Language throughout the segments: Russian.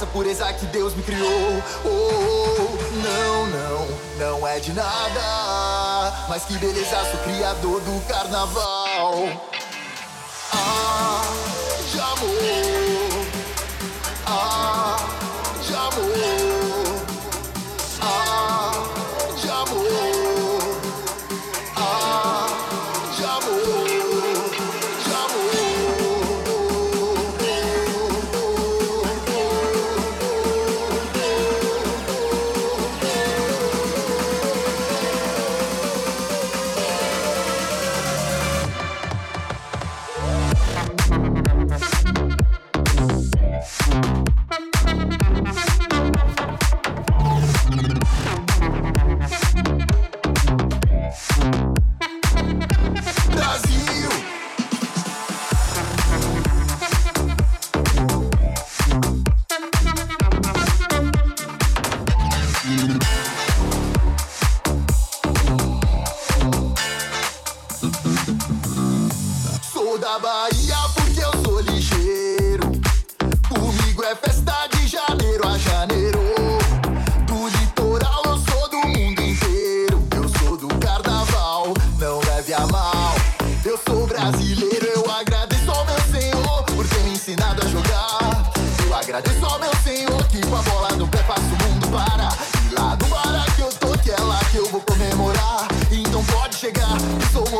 essa pureza que Deus me criou. Oh, não, não, não é de nada. Mas que beleza, sou criador do carnaval. Ah, de amor.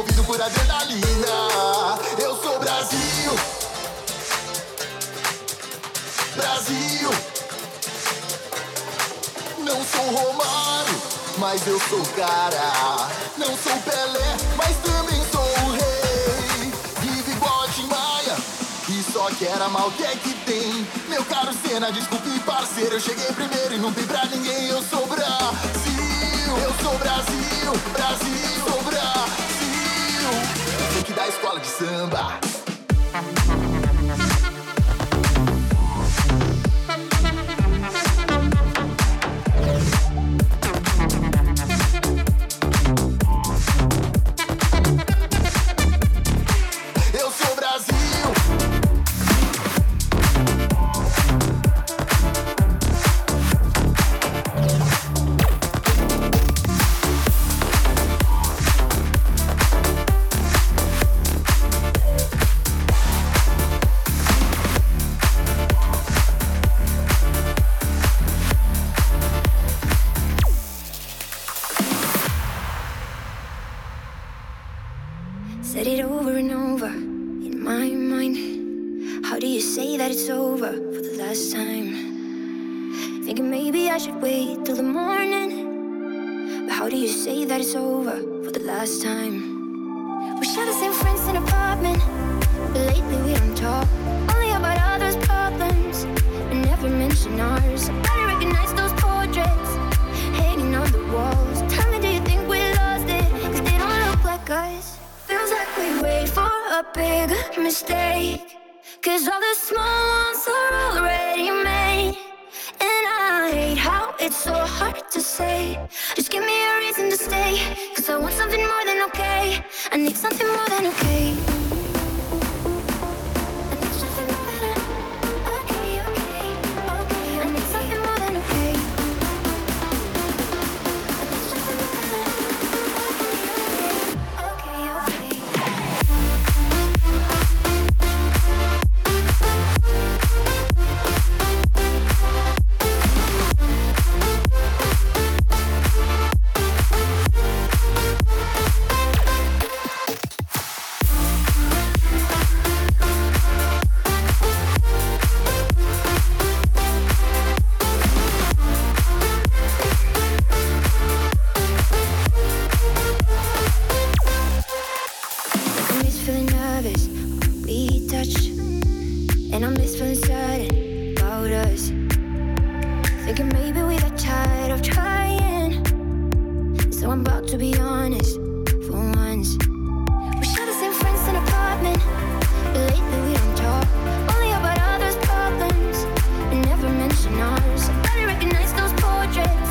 movido por adrenalina. Eu sou Brasil. Brasil. Não sou Romário, mas eu sou cara. Não sou Pelé, mas também sou o rei. Vive igual a Maia, e só que era mal que é que tem. Meu caro Senna, desculpe parceiro, eu cheguei primeiro e não tem pra ninguém. Eu sou Brasil. Eu sou Brasil, Brasil, sou Brasil da escola de samba. to say. Just give me a reason to stay. Cause I want something more than okay. I need something more than okay. thinking maybe we got tired of trying. So I'm about to be honest for once. We share the same friends and apartment. Lately we don't talk, only about others' problems. And never mention ours. I barely recognize those portraits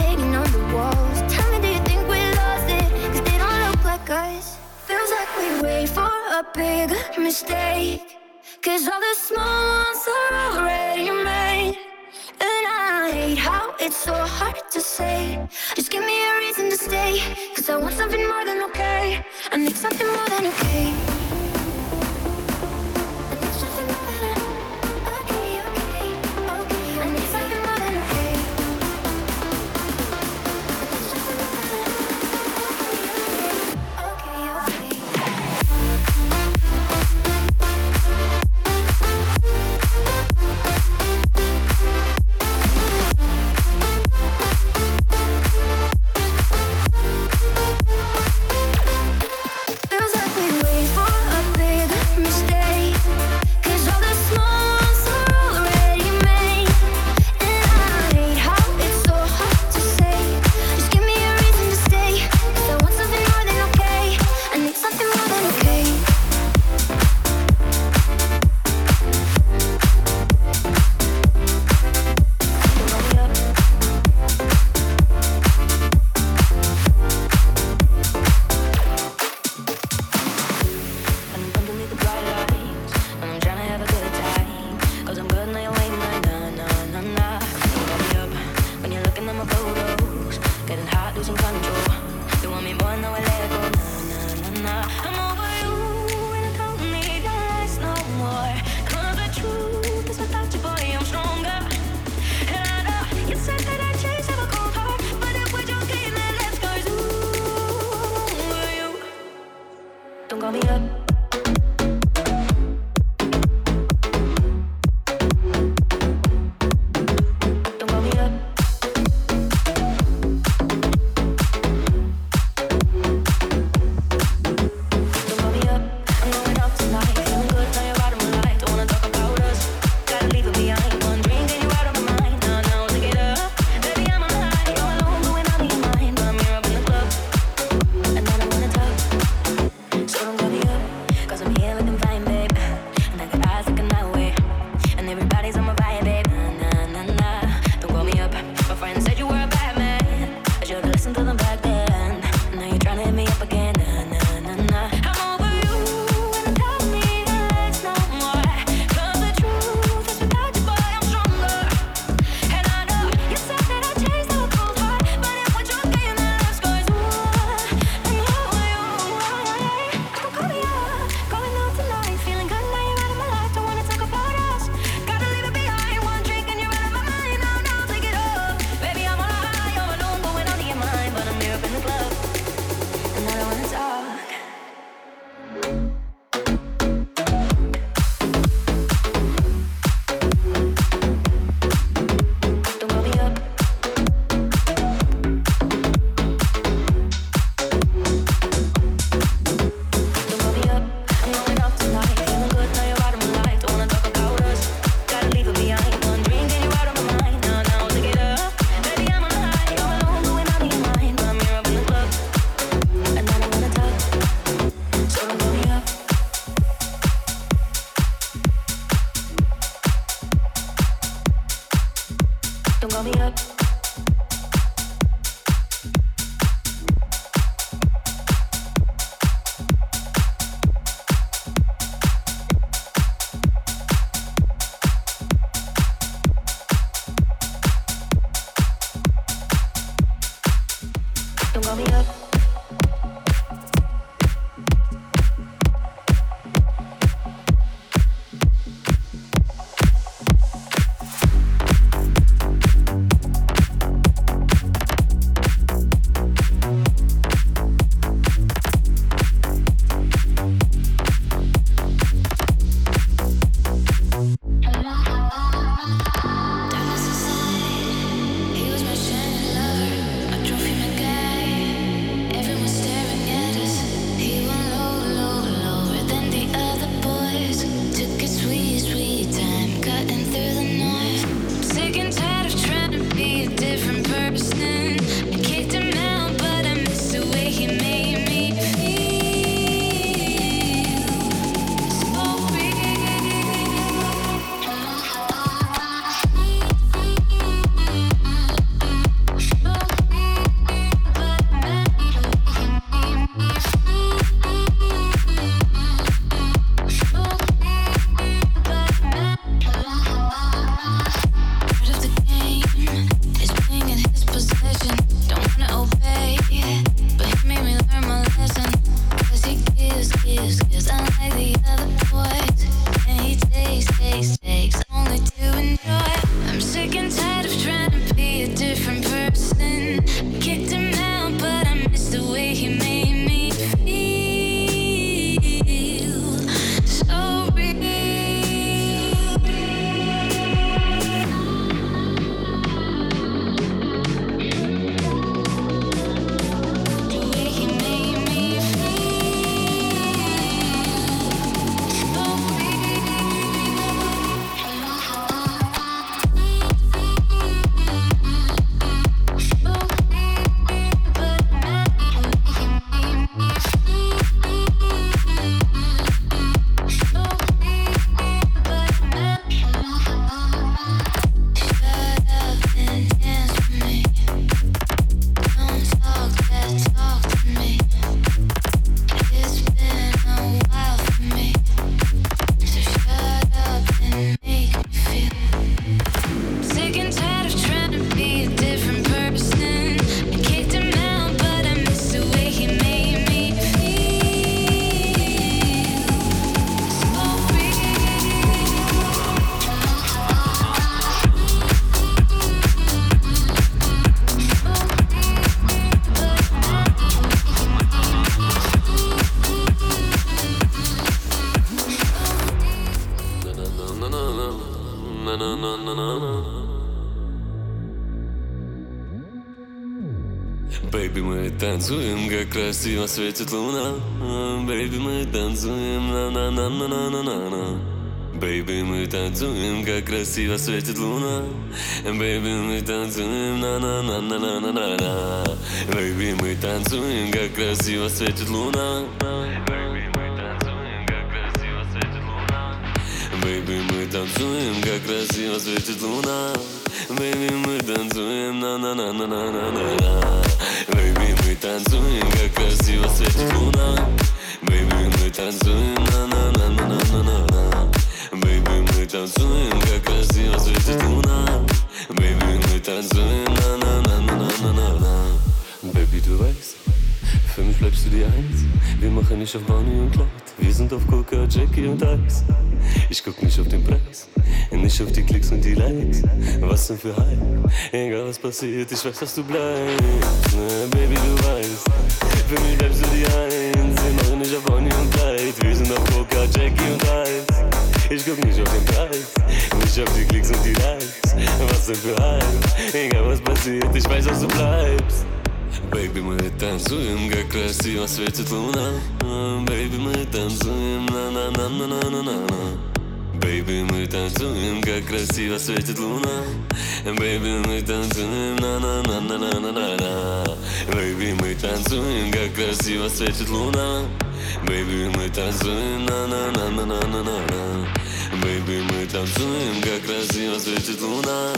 hanging on the walls. Tell me, do you think we lost it? Cause they don't look like us. Feels like we wait for a big mistake. Cause all the small ones are already it's so hard to say. Just give me a reason to stay. Cause I want something more than okay. I need something more than okay. Baby, мы танцуем, как красиво светит луна. Baby, мы танцуем, на-на-на-на-на-на-на. Baby, мы танцуем, как красиво светит луна. Baby, мы танцуем, на-на-на-на-на-на-на. Baby, мы танцуем, как красиво светит луна. Baby, мы танцуем, как красиво светит луна. Baby, мы танцуем, на-на-на-на-на-на-на мы танцуем на на на на на на на Бэйби, мы танцуем, как красиво светит луна Бэйби, мы танцуем на на на на на на на Бэйби, мы танцуем, как красиво светит луна Бэйби, мы танцуем на на на на на на на Baby, du weißt, für mich bleibst du die Eins Wir machen nicht auf Bonnie und Clyde Wir sind auf Coca, Jackie und Eis ich guck nicht auf den Preis nicht auf die Klicks und die Likes. Was denn für Hype? Egal was passiert, ich weiß, dass du bleibst. Ne, Baby, du weißt, für mich bleibst du die Eins. Wir machen nicht auf Bonnie und Clyde. Wir sind auf Coca, Jackie und Eis. Ich guck nicht auf den Preis, nicht auf die Klicks und die Likes. Was denn für Hype? Egal was passiert, ich weiß, dass du bleibst. Baby, мы танцуем, как красиво светит луна. Baby, мы танцуем, на-на-на-на-на-на-на. Baby, мы танцуем, как красиво светит луна. Baby, мы танцуем, на-на-на-на-на-на-на. Baby, мы танцуем, как красиво светит луна. Baby, мы танцуем, на-на-на-на-на-на-на Baby, мы танцуем, как красиво светит луна.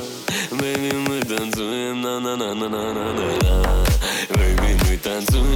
Baby, мы танцуем, на-на-на-на-на-на-на Бэйби, мы танцуем,